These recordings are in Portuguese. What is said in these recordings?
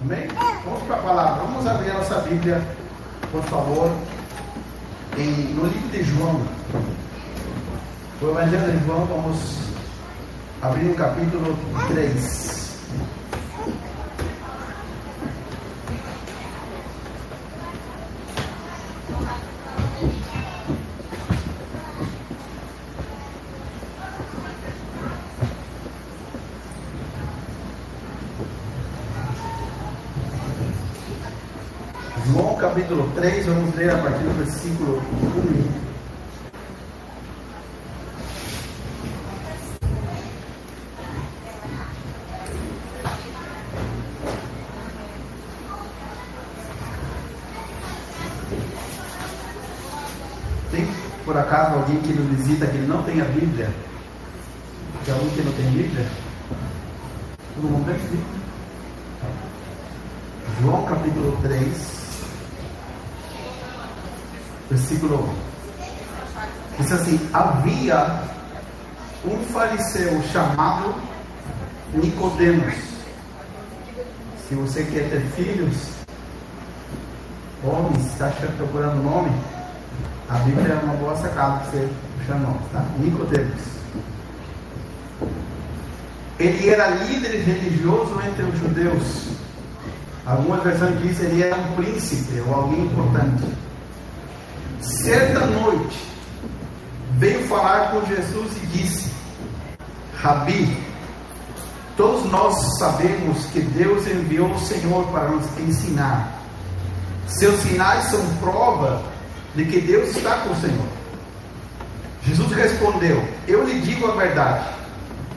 Amém? Vamos para a palavra. Vamos abrir a nossa Bíblia, por favor, em, no livro de João. O Evangelho de João, vamos abrir o capítulo 3. João capítulo 3, vamos ler a partir do versículo 1. Tem por acaso alguém que nos visita que não tem a Bíblia? Tem alguém que não tem Bíblia? Todo mundo tem Bíblia? João capítulo 3, versículo 1. Diz assim: Havia um fariseu chamado Nicodemos. Se você quer ter filhos, homens, está procurando nome? A Bíblia é uma boa sacada para você puxar nome, tá? Nicodemos. Ele era líder religioso entre os judeus. Algumas versões dizem que ele era um príncipe ou alguém importante. Certa noite, veio falar com Jesus e disse: Rabi, todos nós sabemos que Deus enviou o Senhor para nos ensinar. Seus sinais são prova de que Deus está com o Senhor. Jesus respondeu: Eu lhe digo a verdade,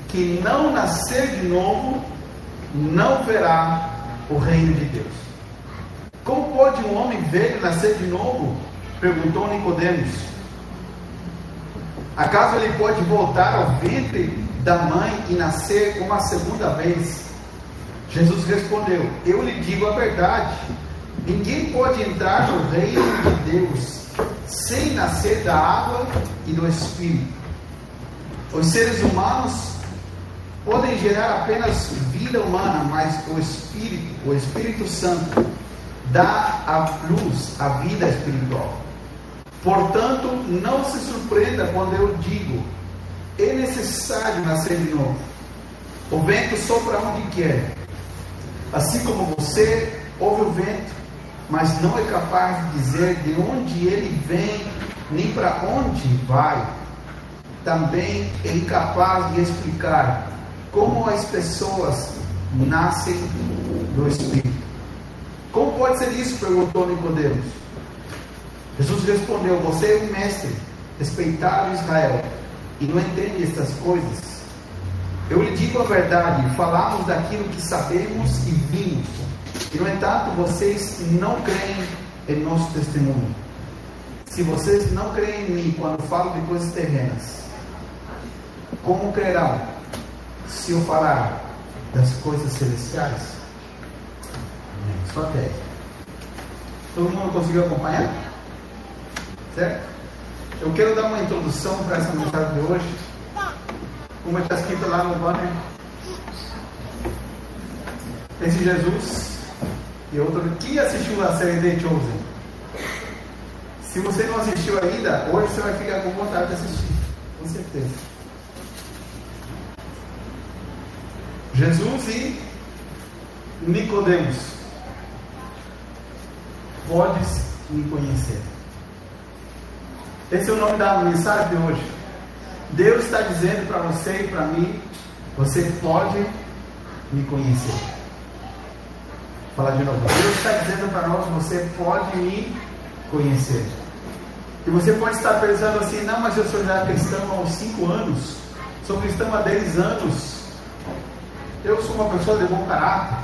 que não nascer de novo não verá o reino de Deus. Como pode um homem velho nascer de novo? Perguntou Nicodemos. Acaso ele pode voltar ao ventre da mãe e nascer uma segunda vez? Jesus respondeu: Eu lhe digo a verdade. Ninguém pode entrar no reino de Deus sem nascer da água e do Espírito. Os seres humanos podem gerar apenas vida humana, mas o Espírito, o Espírito Santo, dá a luz, a vida espiritual. Portanto, não se surpreenda quando eu digo: é necessário nascer de novo. O vento sopra onde quer. Assim como você ouve o vento, mas não é capaz de dizer de onde ele vem, nem para onde vai. Também é incapaz de explicar como as pessoas nascem do Espírito. Como pode ser isso? perguntou Nicodemos. Jesus respondeu: Você é um mestre, respeitado Israel, e não entende estas coisas. Eu lhe digo a verdade: falamos daquilo que sabemos e vimos, e no entanto vocês não creem em nosso testemunho. Se vocês não creem em mim quando falo de coisas terrenas, como crerão se eu falar das coisas celestiais? Só até. Todo mundo conseguiu acompanhar? Certo? Eu quero dar uma introdução para essa mensagem de hoje. Como está escrito lá no banner. Esse Jesus e outro que assistiu a série The Chosen. Se você não assistiu ainda, hoje você vai ficar com vontade de assistir. Com certeza. Jesus e Nicodemos. Podes me conhecer. Esse é o nome da mensagem de hoje. Deus está dizendo para você e para mim: você pode me conhecer. Vou falar de novo. Deus está dizendo para nós: você pode me conhecer. E você pode estar pensando assim: não, mas eu sou já cristão há uns 5 anos, sou cristão há 10 anos. Eu sou uma pessoa de bom caráter,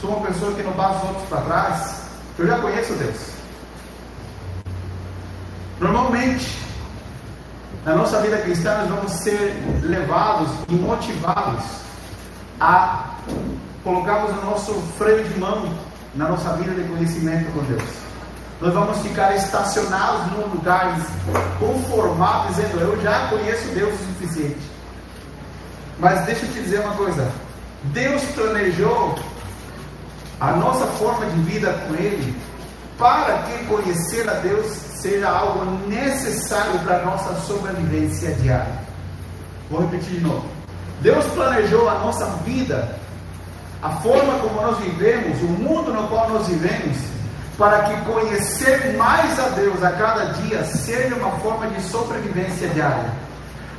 sou uma pessoa que não passa os outros para trás. Eu já conheço Deus. Normalmente, na nossa vida cristã, nós vamos ser levados e motivados a colocarmos o nosso freio de mão na nossa vida de conhecimento com Deus. Nós vamos ficar estacionados num lugar conformado, dizendo: Eu já conheço Deus o suficiente. Mas deixa eu te dizer uma coisa: Deus planejou a nossa forma de vida com Ele, para que conhecer a Deus seja algo necessário para a nossa sobrevivência diária. Vou repetir de novo. Deus planejou a nossa vida, a forma como nós vivemos, o mundo no qual nós vivemos, para que conhecer mais a Deus a cada dia seja uma forma de sobrevivência diária.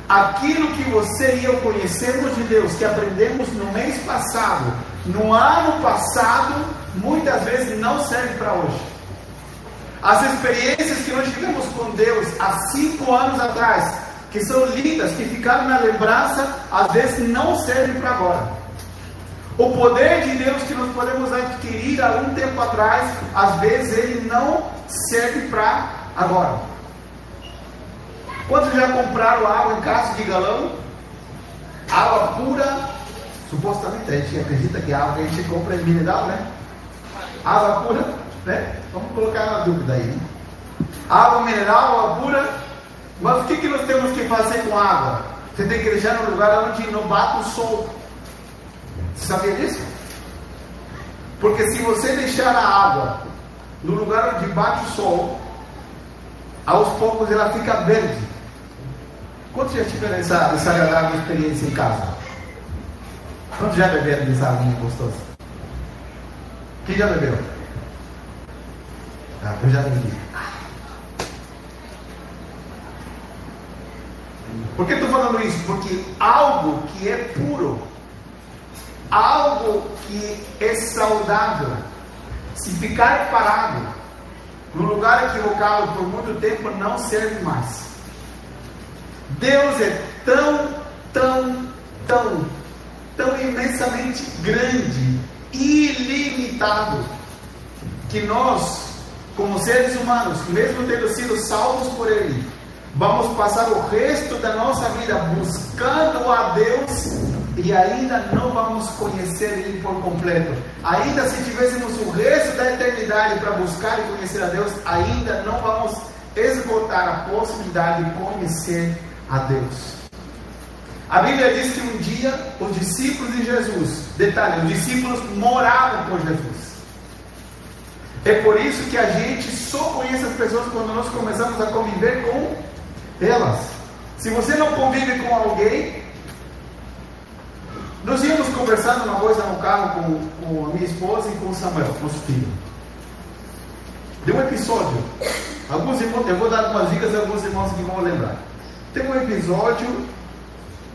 Aquilo que você e eu conhecemos de Deus, que aprendemos no mês passado, no ano passado, muitas vezes não serve para hoje. As experiências que nós tivemos com Deus há cinco anos atrás, que são lindas, que ficaram na lembrança, às vezes não servem para agora. O poder de Deus que nós podemos adquirir há um tempo atrás, às vezes ele não serve para agora. Quantos já compraram água em casa de galão? Água pura, supostamente, a gente acredita que a água que a gente compra é mineral, né? Água pura, né? Vamos colocar na dúvida aí. Né? Água mineral, água pura. Mas o que, que nós temos que fazer com água? Você tem que deixar no lugar onde não bate o sol. Você sabia disso? Porque se você deixar a água no lugar onde bate o sol, aos poucos ela fica verde. Quantos já tiveram essa, essa agradável experiência em casa? Quantos já beberam dessa água gostosa? Quem já bebeu? Ah, eu já. Por que estou falando isso? Porque algo que é puro, algo que é saudável, se ficar parado no lugar equivocado por muito tempo, não serve mais. Deus é tão, tão, tão, tão imensamente grande, ilimitado, que nós, como seres humanos, mesmo tendo sido salvos por Ele, vamos passar o resto da nossa vida buscando a Deus e ainda não vamos conhecer Ele por completo. Ainda se tivéssemos o resto da eternidade para buscar e conhecer a Deus, ainda não vamos esgotar a possibilidade de conhecer a Deus. A Bíblia diz que um dia os discípulos de Jesus, detalhe, os discípulos moravam com Jesus. É por isso que a gente só conhece as pessoas quando nós começamos a conviver com elas. Se você não convive com alguém, nós íamos conversando uma coisa no carro com, com a minha esposa e com o Samuel, nosso filho. Deu um episódio. Alguns irmãos, eu vou dar algumas dicas a alguns irmãos que vão lembrar. Tem um episódio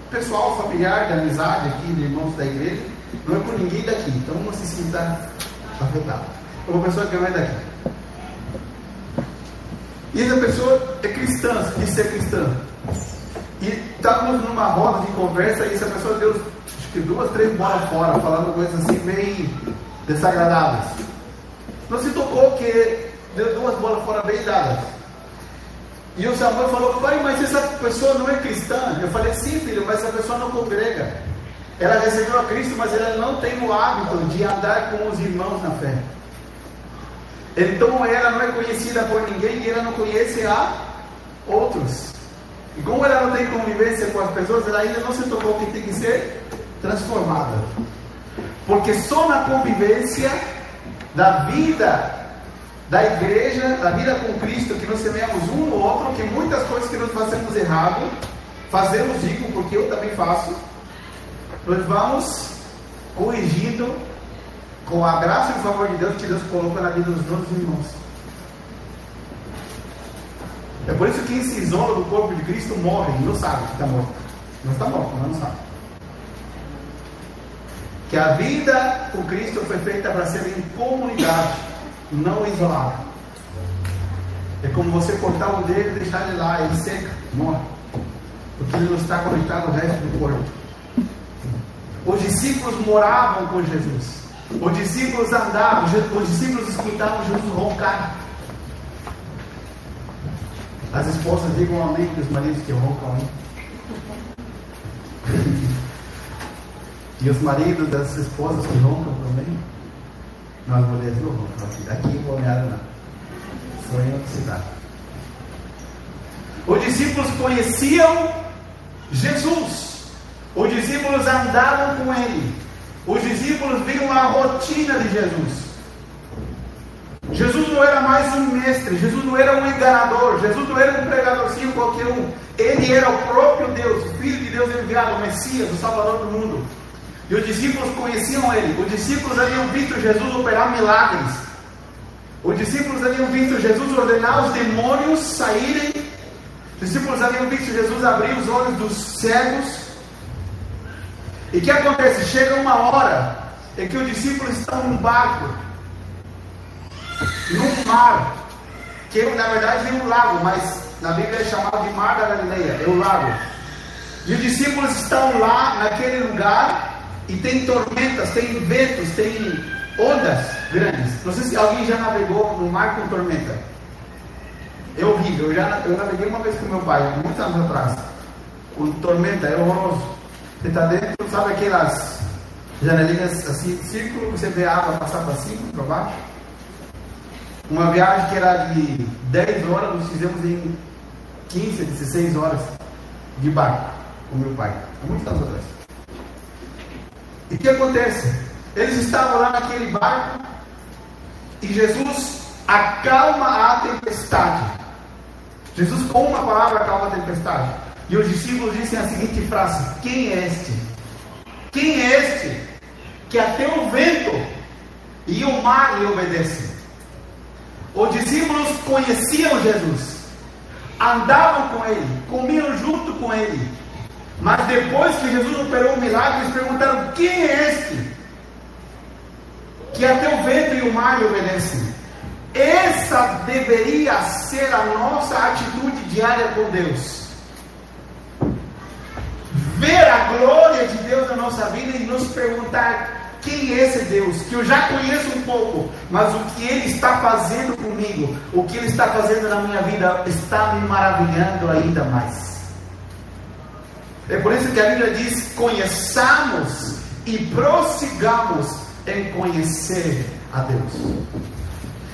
pessoal, familiar, de amizade aqui, de irmãos da igreja. Não é por ninguém daqui, então não se sinta afetado. Uma pessoa que é daqui. E essa pessoa é cristã, diz ser cristã. E estávamos numa roda de conversa e essa pessoa deu acho que duas, três bolas fora, falando coisas assim bem desagradáveis. Não se tocou que deu duas bolas fora bem dadas. E o Samuel falou, pai, mas essa pessoa não é cristã. Eu falei, sim, filho, mas essa pessoa não congrega. Ela recebeu a Cristo, mas ela não tem o hábito de andar com os irmãos na fé. Então ela não é conhecida por ninguém e ela não conhece a outros. E como ela não tem convivência com as pessoas, ela ainda não se tocou que tem que ser transformada. Porque só na convivência da vida da igreja, da vida com Cristo, que nós semeamos um no outro, que muitas coisas que nós fazemos errado, fazemos, digo, porque eu também faço, nós vamos corrigindo com a graça e o favor de Deus que Deus colocou na vida dos nossos irmãos. É por isso que quem se isola do corpo de Cristo morre não sabe que está morto. Não está morto, mas não sabe. Que a vida com Cristo foi feita para ser em comunidade não isolado. É como você cortar o dedo e deixar ele lá, ele seca, morre. Porque ele não está conectado ao resto do corpo. Os discípulos moravam com Jesus. Os discípulos andavam, os discípulos escutavam Jesus roncar. As esposas digam amém para os maridos que roncam aí. e os maridos das esposas que roncam também. Nós mulheres não vamos aqui. Aqui o Balneário não. Só em outra cidade. Os discípulos conheciam Jesus. Os discípulos andavam com ele. Os discípulos viram a rotina de Jesus. Jesus não era mais um mestre, Jesus não era um enganador, Jesus não era um pregadorzinho qualquer um. Ele era o próprio Deus, o Filho de Deus enviado, o Messias, o Salvador do mundo. E os discípulos conheciam ele. Os discípulos haviam visto Jesus operar milagres. Os discípulos haviam visto Jesus ordenar os demônios saírem. Os discípulos haviam visto Jesus abrir os olhos dos cegos. E o que acontece? Chega uma hora em que os discípulos estão num barco no mar, que na verdade é um lago, mas na Bíblia é chamado de Mar da Galileia, é o lago. E os discípulos estão lá naquele lugar e tem tormentas, tem ventos, tem ondas grandes. Não sei se alguém já navegou no mar com tormenta. É horrível. Eu já eu naveguei uma vez com meu pai, muitos anos atrás. Com tormenta, é horroroso. Você está dentro, sabe aquelas janelinhas assim, círculo, você vê a água passar para cima, para baixo. Uma viagem que era de 10 horas, nós fizemos em 15, 16 horas de barco com meu pai, há muitos anos atrás. E o que acontece? Eles estavam lá naquele barco e Jesus acalma a tempestade. Jesus, com uma palavra, acalma a tempestade. E os discípulos dizem a seguinte frase: Quem é este? Quem é este que até o vento e o mar lhe obedecem? Os discípulos conheciam Jesus, andavam com ele, comiam junto com ele. Mas depois que Jesus operou o milagre, eles perguntaram: quem é este? Que até o vento e o mar lhe obedecem. Essa deveria ser a nossa atitude diária com Deus. Ver a glória de Deus na nossa vida e nos perguntar quem é esse Deus? Que eu já conheço um pouco, mas o que Ele está fazendo comigo, o que Ele está fazendo na minha vida, está me maravilhando ainda mais. É por isso que a Bíblia diz: conheçamos e prossigamos em conhecer a Deus.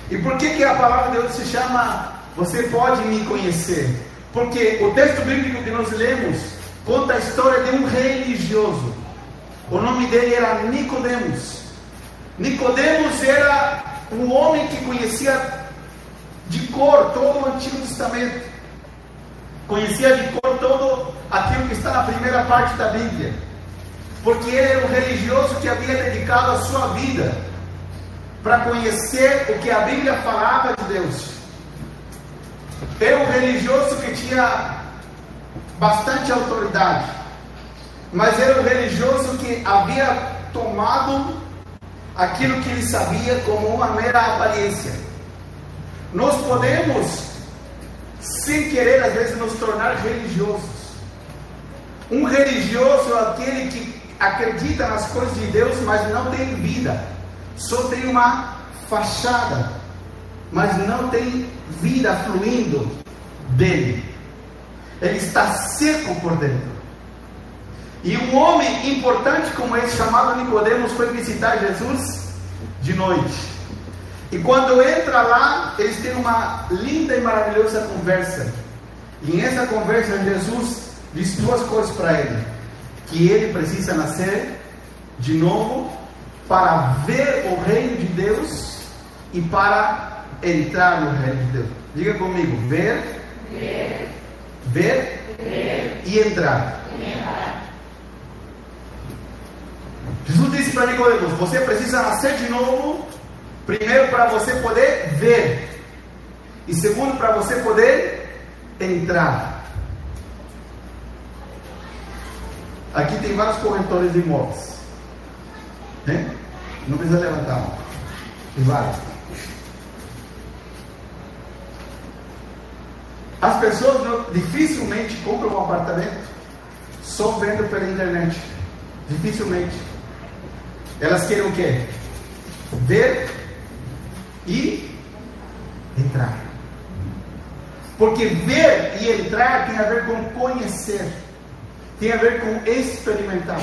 E por que, que a palavra de Deus se chama Você pode me conhecer? Porque o texto bíblico que nós lemos conta a história de um religioso o nome dele era Nicodemos. Nicodemos era um homem que conhecia de cor todo o Antigo Testamento. Conhecia de cor todo aquilo que está na primeira parte da Bíblia. Porque ele era um religioso que havia dedicado a sua vida para conhecer o que a Bíblia falava de Deus. Era um religioso que tinha bastante autoridade mas era o religioso que havia tomado aquilo que ele sabia como uma mera aparência. Nós podemos, sem querer, às vezes, nos tornar religiosos. Um religioso é aquele que acredita nas coisas de Deus, mas não tem vida, só tem uma fachada, mas não tem vida fluindo dele. Ele está seco por dentro. E um homem importante como esse, chamado Nicodemos, foi visitar Jesus de noite. E quando entra lá, eles têm uma linda e maravilhosa conversa. E nessa conversa, Jesus diz duas coisas para ele: que ele precisa nascer de novo para ver o reino de Deus e para entrar no reino de Deus. Diga comigo: ver, ver, ver, ver e entrar. entrar. Jesus disse para Nicodemos: Você precisa nascer de novo, primeiro para você poder ver, e segundo para você poder entrar. Aqui tem vários corretores de imóveis. Né? Não precisa levantar. Tem vários. As pessoas dificilmente compram um apartamento só vendo pela internet. Dificilmente. Elas querem o quê? Ver e entrar. Porque ver e entrar tem a ver com conhecer, tem a ver com experimentar.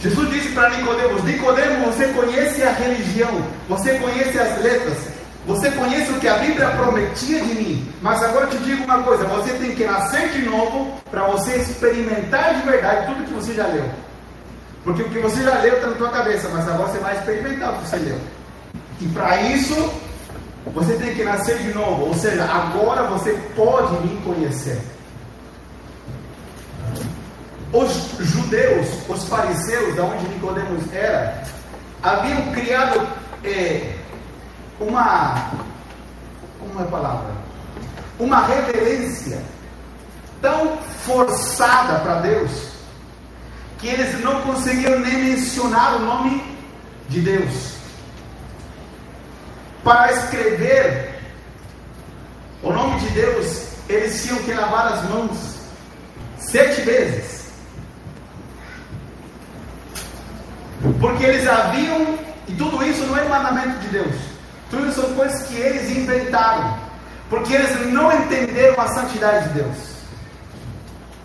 Jesus disse para Nicodemos: Nicodemos, você conhece a religião, você conhece as letras, você conhece o que a Bíblia prometia de mim, mas agora eu te digo uma coisa: você tem que nascer de novo para você experimentar de verdade tudo que você já leu. Porque o que você já leu está na tua cabeça, mas agora você vai experimentar o que você leu. E para isso, você tem que nascer de novo. Ou seja, agora você pode me conhecer. Os judeus, os fariseus, da onde Nicodemos era, haviam criado é, uma. Como é a palavra? Uma reverência tão forçada para Deus que eles não conseguiam nem mencionar o nome de Deus. Para escrever o nome de Deus, eles tinham que lavar as mãos sete vezes. Porque eles haviam, e tudo isso não é mandamento de Deus, tudo são coisas que eles inventaram, porque eles não entenderam a santidade de Deus.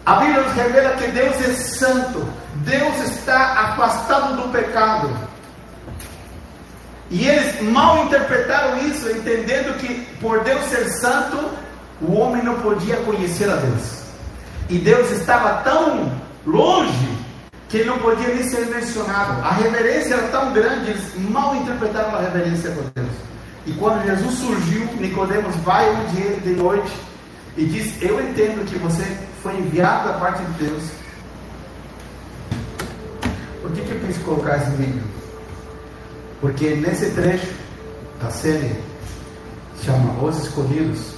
A Bíblia nos revela que Deus é santo, Deus está afastado do pecado. E eles mal interpretaram isso, entendendo que por Deus ser santo, o homem não podia conhecer a Deus. E Deus estava tão longe que ele não podia nem ser mencionado. A reverência era tão grande, eles mal interpretaram a reverência por Deus. E quando Jesus surgiu, Nicodemos vai um dia de noite e diz: Eu entendo que você foi enviado da parte de Deus. Por que, que eu quis colocar esse vídeo? Porque nesse trecho da série, chama Os Escolhidos,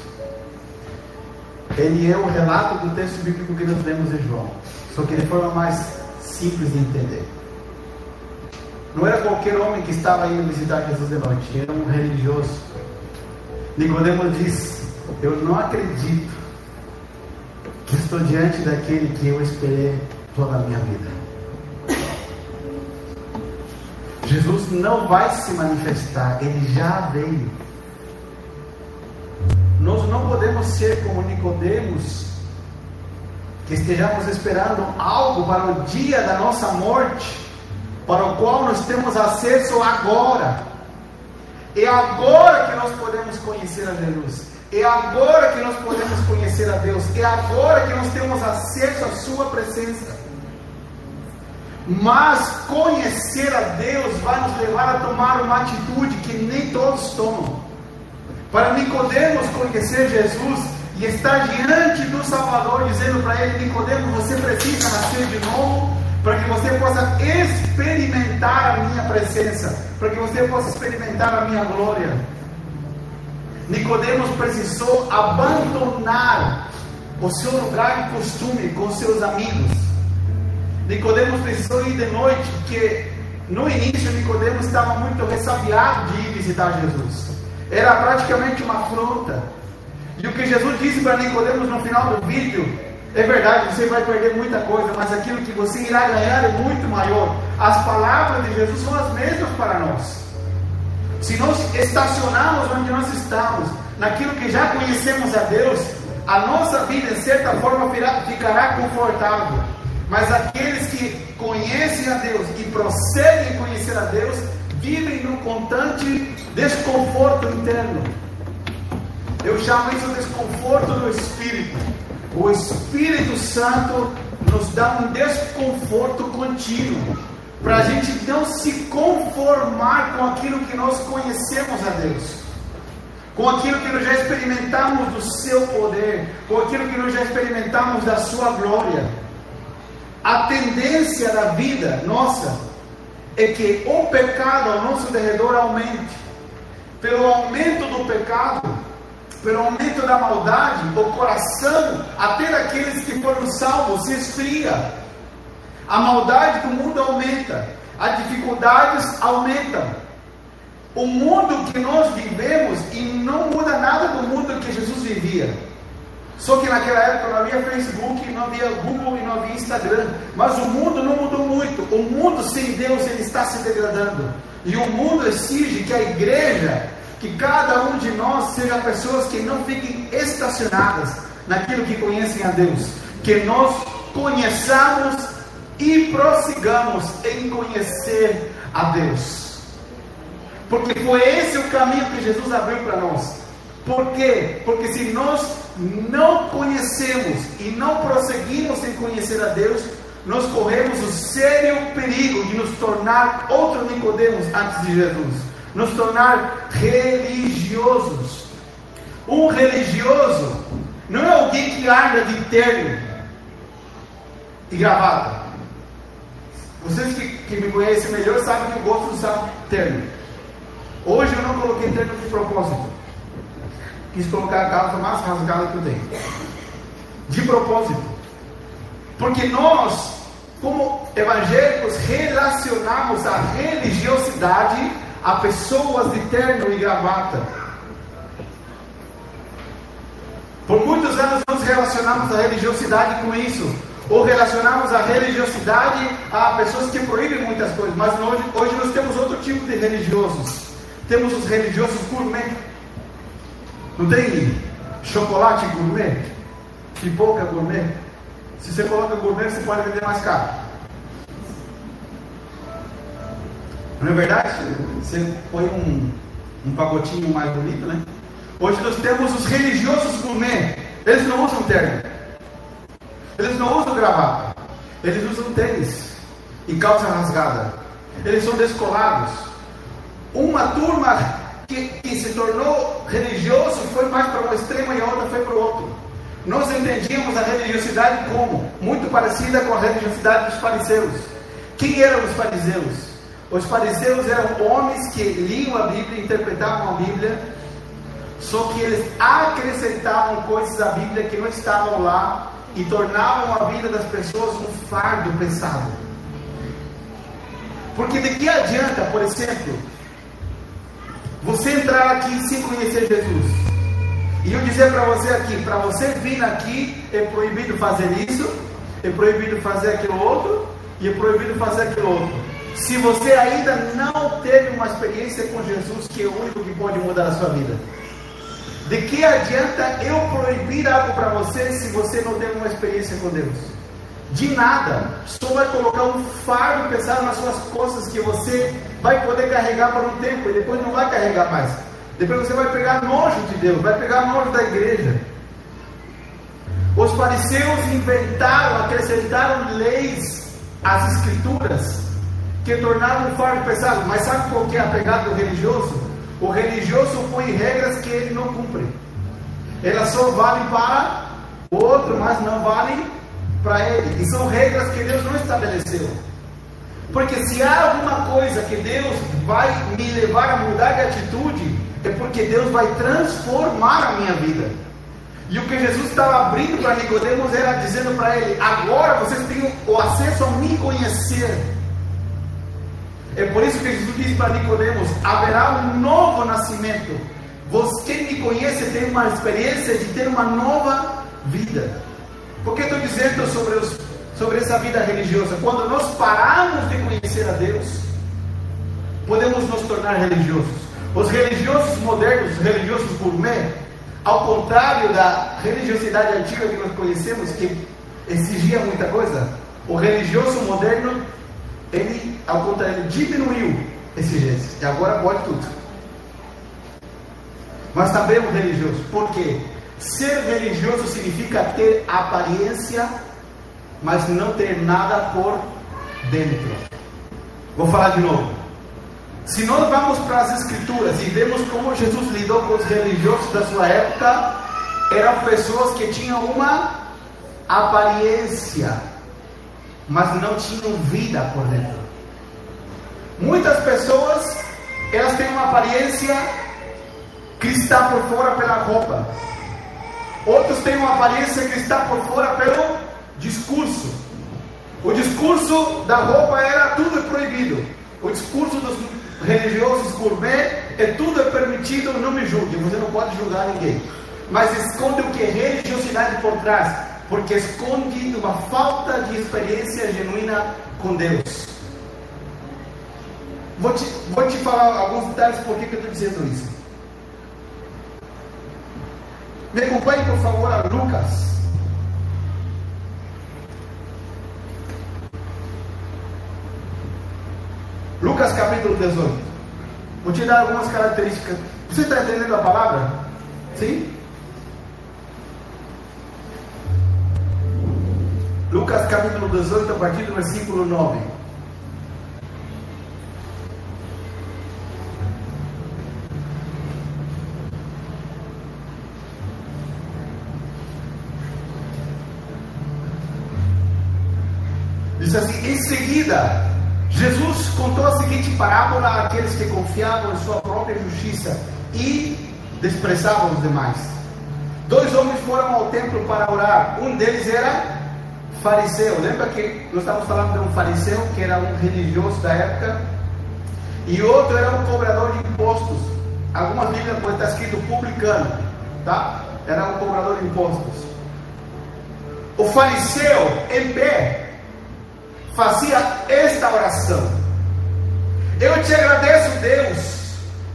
ele é o relato do texto bíblico que nós lemos em João, só que de forma mais simples de entender. Não era qualquer homem que estava indo visitar Jesus de noite, era um religioso. Nicodemo diz: Eu não acredito que estou diante daquele que eu esperei toda a minha vida. Jesus não vai se manifestar, ele já veio. Nós não podemos ser como Nicodemos, que estejamos esperando algo para o dia da nossa morte, para o qual nós temos acesso agora. É agora que nós podemos conhecer a Jesus. É agora que nós podemos conhecer a Deus. É agora que nós temos acesso à Sua presença. Mas conhecer a Deus vai nos levar a tomar uma atitude que nem todos tomam. Para Nicodemos conhecer Jesus e estar diante do Salvador, dizendo para ele: Nicodemos, você precisa nascer de novo para que você possa experimentar a minha presença, para que você possa experimentar a minha glória. Nicodemos precisou abandonar o seu lugar de costume com seus amigos. Nicodemos precisou ir de noite, porque no início Nicodemos estava muito ressabiado de ir visitar Jesus. Era praticamente uma afronta. E o que Jesus disse para Nicodemos no final do vídeo é verdade, você vai perder muita coisa, mas aquilo que você irá ganhar é muito maior. As palavras de Jesus são as mesmas para nós. Se nós estacionarmos onde nós estamos, naquilo que já conhecemos a Deus, a nossa vida, em certa forma, ficará confortável. Mas aqueles que conhecem a Deus e prosseguem conhecer a Deus, vivem num constante desconforto interno. Eu chamo isso de desconforto do espírito. O Espírito Santo nos dá um desconforto contínuo para a gente não se conformar com aquilo que nós conhecemos a Deus, com aquilo que nós já experimentamos do seu poder, com aquilo que nós já experimentamos da sua glória. A tendência da vida nossa é que o pecado ao nosso derredor aumente. Pelo aumento do pecado, pelo aumento da maldade, o coração, até daqueles que foram salvos, se esfria. A maldade do mundo aumenta, as dificuldades aumentam. O mundo que nós vivemos e não muda nada do mundo que Jesus vivia. Só que naquela época não havia Facebook, não havia Google e não havia Instagram. Mas o mundo não mudou muito. O mundo sem Deus ele está se degradando. E o mundo exige que a igreja, que cada um de nós seja pessoas que não fiquem estacionadas naquilo que conhecem a Deus. Que nós conheçamos e prossigamos em conhecer a Deus. Porque foi esse o caminho que Jesus abriu para nós. Por quê? Porque se nós não conhecemos e não prosseguimos em conhecer a Deus, nós corremos o sério perigo de nos tornar outro Nicodemos antes de Jesus, nos tornar religiosos. Um religioso não é alguém que anda de terno e gravata. Vocês que, que me conhecem melhor sabem que eu gosto de usar terno. Hoje eu não coloquei terno de propósito. Quis colocar a calça mais rasgada que eu tenho. De propósito. Porque nós, como evangélicos, relacionamos a religiosidade a pessoas de terno e gravata. Por muitos anos nós relacionamos a religiosidade com isso. Ou relacionamos a religiosidade a pessoas que proíbem muitas coisas. Mas hoje, hoje nós temos outro tipo de religiosos. Temos os religiosos gourmet. Não tem chocolate gourmet? Pipoca gourmet? Se você coloca gourmet, você pode vender mais caro. Não é verdade? Você põe um, um pagotinho mais bonito, né? Hoje nós temos os religiosos gourmet. Eles não usam terno. Eles não usam gravata. Eles usam tênis e calça rasgada. Eles são descolados. Uma turma que, que se tornou religioso foi mais para um extremo e a outra foi para o outro. Nós entendíamos a religiosidade como? Muito parecida com a religiosidade dos fariseus. Quem eram os fariseus? Os fariseus eram homens que liam a Bíblia, interpretavam a Bíblia, só que eles acrescentavam coisas à Bíblia que não estavam lá e tornavam a vida das pessoas um fardo pesado. Porque de que adianta, por exemplo, você entrar aqui sem conhecer Jesus? E eu dizer para você aqui, para você vir aqui é proibido fazer isso, é proibido fazer aquilo outro, e é proibido fazer aquilo outro. Se você ainda não teve uma experiência com Jesus, que é o único que pode mudar a sua vida. De que adianta eu proibir algo para você se você não teve uma experiência com Deus? De nada. Só vai colocar um fardo pesado nas suas costas que você vai poder carregar por um tempo e depois não vai carregar mais. Depois você vai pegar nojo de Deus, vai pegar nojo da igreja. Os fariseus inventaram, acrescentaram leis às escrituras que tornaram o fardo pesado. Mas sabe qual que é a pegada do religioso? O religioso põe regras que ele não cumpre. Elas só valem para o outro, mas não valem para ele. E são regras que Deus não estabeleceu. Porque se há alguma coisa que Deus vai me levar a mudar de atitude, é porque Deus vai transformar a minha vida. E o que Jesus estava abrindo para Nicodemos era dizendo para ele: agora vocês têm o acesso a me conhecer. É por isso que Jesus diz para Nicodemos: haverá um novo nascimento. Você que me conhece tem uma experiência de ter uma nova vida. Por que estou dizendo sobre, os, sobre essa vida religiosa? Quando nós paramos de conhecer a Deus, podemos nos tornar religiosos. Os religiosos modernos, os religiosos gourmet, ao contrário da religiosidade antiga que nós conhecemos, que exigia muita coisa, o religioso moderno ele, ao contrário, diminuiu exigências. E agora pode tudo. Mas também é um religioso. Por quê? Ser religioso significa ter aparência, mas não ter nada por dentro. Vou falar de novo. Se nós vamos para as escrituras e vemos como Jesus lidou com os religiosos da sua época, eram pessoas que tinham uma aparência, mas não tinham vida por dentro. Muitas pessoas, elas têm uma aparência cristã por fora pela roupa. Outros têm uma aparência cristã por fora pelo discurso. O discurso da roupa era tudo é proibido. O discurso dos religiosos gourmet é tudo é permitido, não me julgue, você não pode julgar ninguém. Mas esconde o que? Religiosidade por trás porque esconde uma falta de experiência genuína com Deus. Vou te, vou te falar alguns detalhes por que, eu estou dizendo isso. Me acompanhe, por favor, a Lucas. Lucas capítulo 18. Vou te dar algumas características. Você está entendendo a palavra? Sim? Lucas capítulo 18, a partir do versículo 9. Diz assim: em seguida, Jesus contou a seguinte parábola àqueles que confiavam em sua própria justiça e desprezavam os demais. Dois homens foram ao templo para orar. Um deles era fariseu. Lembra que nós estávamos falando de um fariseu que era um religioso da época? E outro era um cobrador de impostos. Algumas Bíblias pode estar escrito publicano, tá? Era um cobrador de impostos. O fariseu, em pé, fazia esta oração: Eu te agradeço, Deus,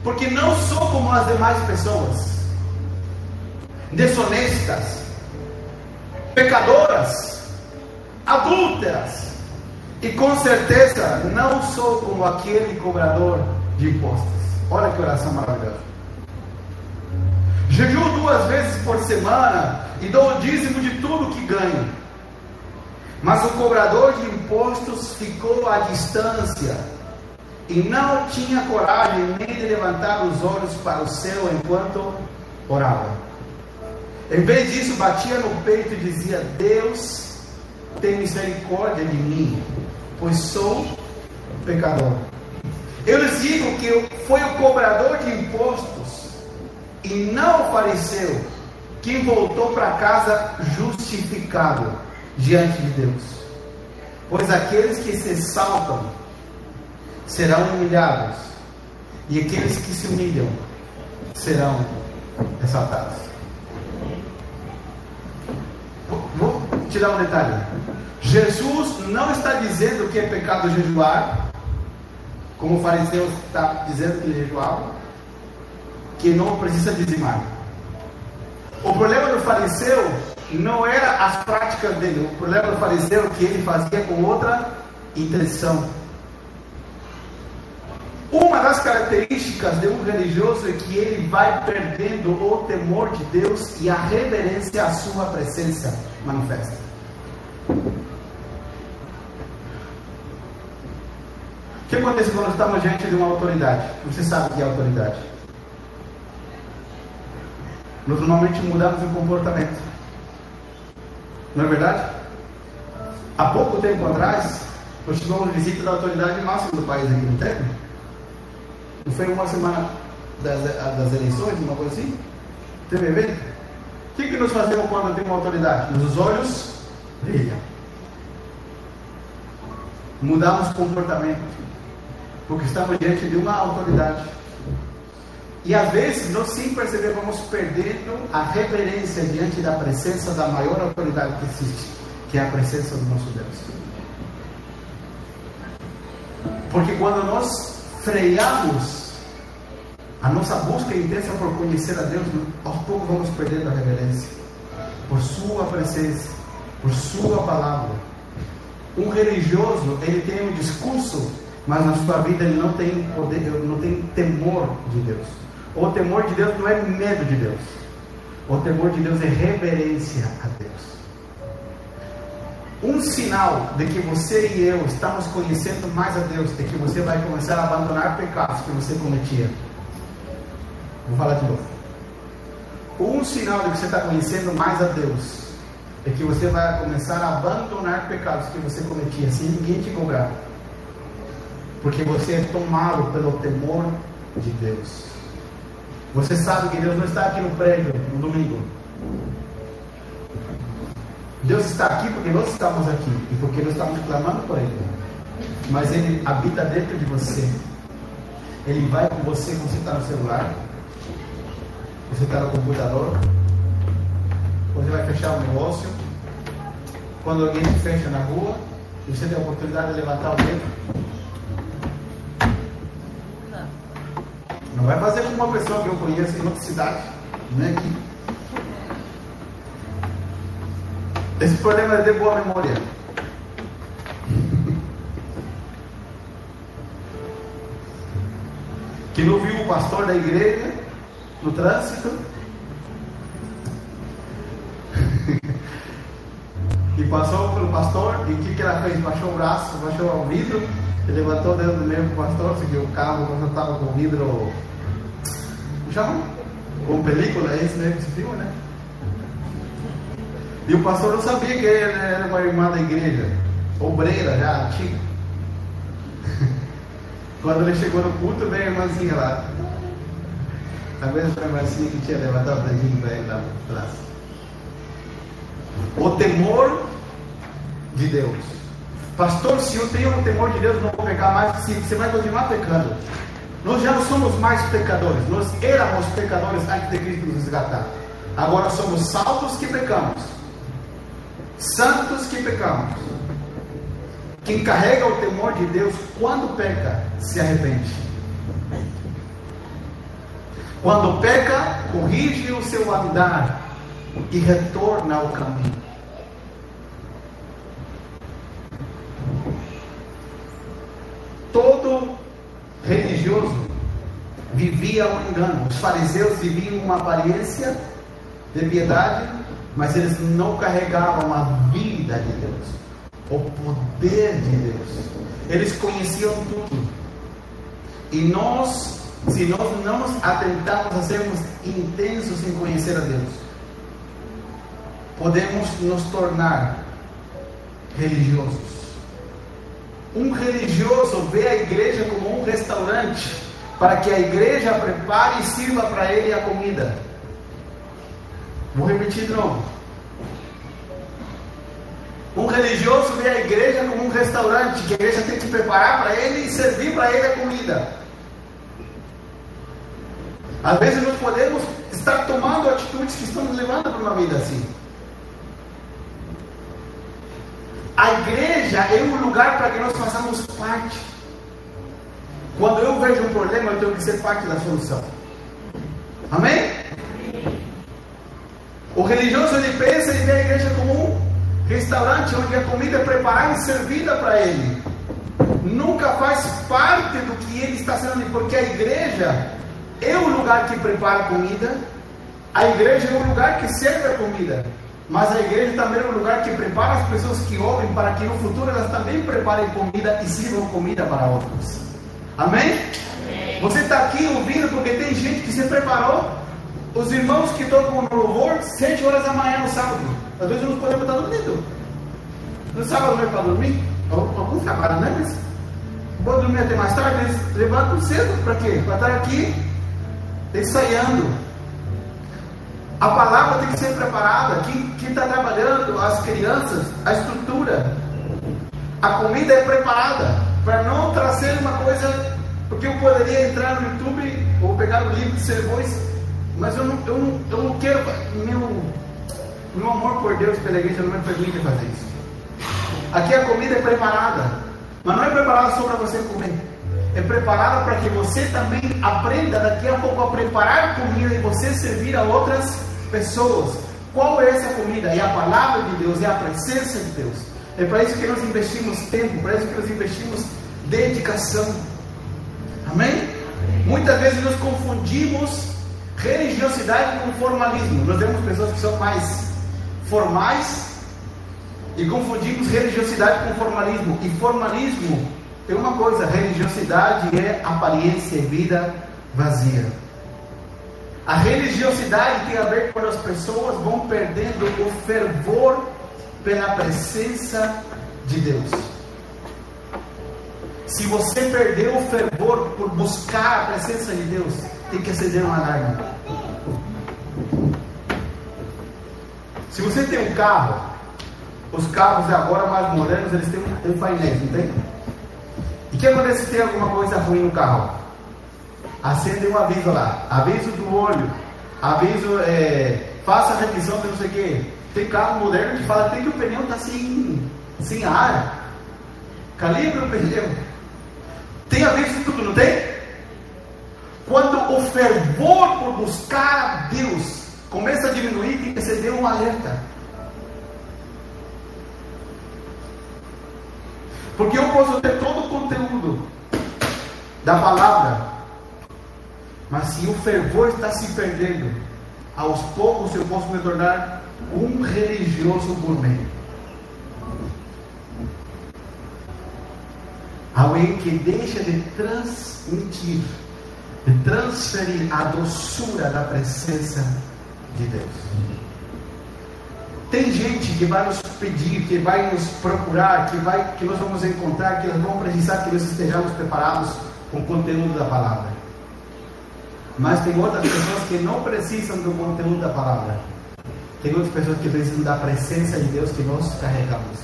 porque não sou como as demais pessoas, desonestas, pecadoras, adúlteras, e com certeza não sou como aquele cobrador de impostos. Olha que oração maravilhosa. Jejuo duas vezes por semana e dou o dízimo de tudo que ganho. Mas o cobrador de impostos ficou à distância e não tinha coragem nem de levantar os olhos para o céu enquanto orava. Em vez disso, batia no peito e dizia: Deus, tem misericórdia de mim, pois sou pecador. Eu lhes digo que foi o cobrador de impostos e não o fariseu quem voltou para casa justificado diante de Deus. Pois aqueles que se exaltam serão humilhados, e aqueles que se humilham serão exaltados. Vou te dar um detalhe. Jesus não está dizendo que é pecado jejuar, como o fariseu está dizendo que jejuava, que não precisa dizimar. O problema do fariseu não era as práticas dele. O problema do fariseu é que ele fazia com outra intenção. Uma das características de um religioso é que ele vai perdendo o temor de Deus e a reverência à sua presença manifesta. O que acontece quando estamos diante de uma autoridade? Você sabe o que é autoridade. Nós normalmente mudamos o comportamento. Não é verdade? Há pouco tempo atrás, nós tivemos visita da autoridade máxima do país aqui no tempo. Não foi uma semana das, das eleições, uma coisa assim? Teve evento? O que, que nós fazemos quando tem uma autoridade? Nos olhos brilham. Mudamos comportamento. Porque estamos diante de uma autoridade. E às vezes nós sem perceber vamos perdendo a reverência diante da presença da maior autoridade que existe, que é a presença do nosso Deus. Porque quando nós freamos a nossa busca intensa por conhecer a Deus, aos poucos vamos perdendo a reverência por Sua presença, por Sua palavra. Um religioso, ele tem um discurso, mas na sua vida ele não tem poder, não tem temor de Deus. O temor de Deus não é medo de Deus. O temor de Deus é reverência a Deus. Um sinal de que você e eu estamos conhecendo mais a Deus é que você vai começar a abandonar pecados que você cometia. Vou falar de novo. Um sinal de que você está conhecendo mais a Deus é que você vai começar a abandonar pecados que você cometia sem ninguém te cobrar. Porque você é tomado pelo temor de Deus. Você sabe que Deus não está aqui no prédio no domingo. Deus está aqui porque nós estamos aqui e porque nós estamos clamando por Ele. Mas Ele habita dentro de você. Ele vai com você quando você está no celular, você está no computador, você vai fechar um negócio, quando alguém te fecha na rua, você tem a oportunidade de levantar o dedo. Não vai fazer com uma pessoa que eu conheço em outra cidade, não é aqui. Esse problema é de boa memória. Que não viu o pastor da igreja no trânsito. E passou pelo pastor, e o que, que ela fez? Baixou o braço, baixou o vidro, e levantou dentro do meio pro pastor, seguiu o carro, quando estava com o vidro. Chama? Com película, é isso mesmo esse filme, né? E o pastor não sabia que ele era uma irmã da igreja, obreira já, antiga. Quando ele chegou no culto, veio a irmãzinha lá. A mesma irmãzinha que tinha levantado o dedinho para ele lá atrás. O temor de Deus. Pastor, se eu tenho o temor de Deus, não vou pecar mais, você vai continuar pecando. Nós já não somos mais pecadores, nós éramos pecadores antes de Cristo nos resgatar. Agora somos salvos que pecamos, santos que pecamos. Quem carrega o temor de Deus, quando peca, se arrepende. Quando peca, corrige o seu andar e retorna ao caminho. Religioso vivia um engano. Os fariseus viviam uma aparência de piedade, mas eles não carregavam a vida de Deus, o poder de Deus. Eles conheciam tudo. E nós, se nós não nos atentarmos a sermos intensos em conhecer a Deus, podemos nos tornar religiosos. Um religioso vê a igreja como um restaurante para que a igreja prepare e sirva para ele a comida. Vou repetir de novo. Um religioso vê a igreja como um restaurante, que a igreja tem que preparar para ele e servir para ele a comida. Às vezes nós podemos estar tomando atitudes que estão nos levando para uma vida assim. A igreja é um lugar para que nós façamos parte. Quando eu vejo um problema, eu tenho que ser parte da solução. Amém? O religioso ele pensa e vê a igreja como um restaurante onde a comida é preparada e servida para ele. Nunca faz parte do que ele está sendo, porque a igreja é o lugar que prepara a comida, a igreja é o lugar que serve a comida. Mas a igreja também é um lugar que prepara as pessoas que ouvem para que no futuro elas também preparem comida e sirvam comida para outros. Amém? Amém. Você está aqui ouvindo porque tem gente que se preparou. Os irmãos que tocam no louvor, 7 horas da manhã no sábado. Às vezes não podemos estar dormindo. No sábado é para dormir? Alguns trabalham, né? Mas pode dormir até mais tarde, eles levantam cedo para quê? Para estar aqui ensaiando a palavra tem que ser preparada. Quem está trabalhando, as crianças, a estrutura. A comida é preparada para não trazer uma coisa. Porque eu poderia entrar no YouTube ou pegar o livro de sermões, mas eu não, eu não, eu não quero. Meu, meu amor por Deus pela igreja não me permite fazer isso. Aqui a comida é preparada, mas não é preparada só para você comer. É preparada para que você também aprenda daqui a pouco a preparar comida e você servir a outras pessoas. Qual é essa comida? É a palavra de Deus, é a presença de Deus. É para isso que nós investimos tempo, para isso que nós investimos dedicação. Amém? Amém? Muitas vezes nós confundimos religiosidade com formalismo. Nós temos pessoas que são mais formais e confundimos religiosidade com formalismo. E formalismo é uma coisa, religiosidade é aparência e vida vazia. A religiosidade tem a ver quando as pessoas vão perdendo o fervor pela presença de Deus. Se você perdeu o fervor por buscar a presença de Deus, tem que acender um alarme. Se você tem um carro, os carros agora mais modernos, eles têm um painel, não tem? E que acontece se tem alguma coisa ruim no carro? Acende um aviso lá, aviso do olho, aviso, é, faça revisão de não sei o quê. Tem carro moderno que fala até que o pneu está sem, sem ar. Calibre o pneu. Tem aviso de tudo, não tem? Quando o fervor por buscar a Deus começa a diminuir, tem que acender um alerta. Porque eu posso ter todo o conteúdo da palavra, mas se o fervor está se perdendo, aos poucos eu posso me tornar um religioso gourmet. Alguém que deixa de transmitir, de transferir a doçura da presença de Deus. Tem gente que vai nos pedir, que vai nos procurar, que, vai, que nós vamos encontrar, que nós vamos precisar que nós estejamos preparados com o conteúdo da palavra. Mas tem outras pessoas que não precisam do conteúdo da palavra. Tem outras pessoas que precisam da presença de Deus que nós carregamos.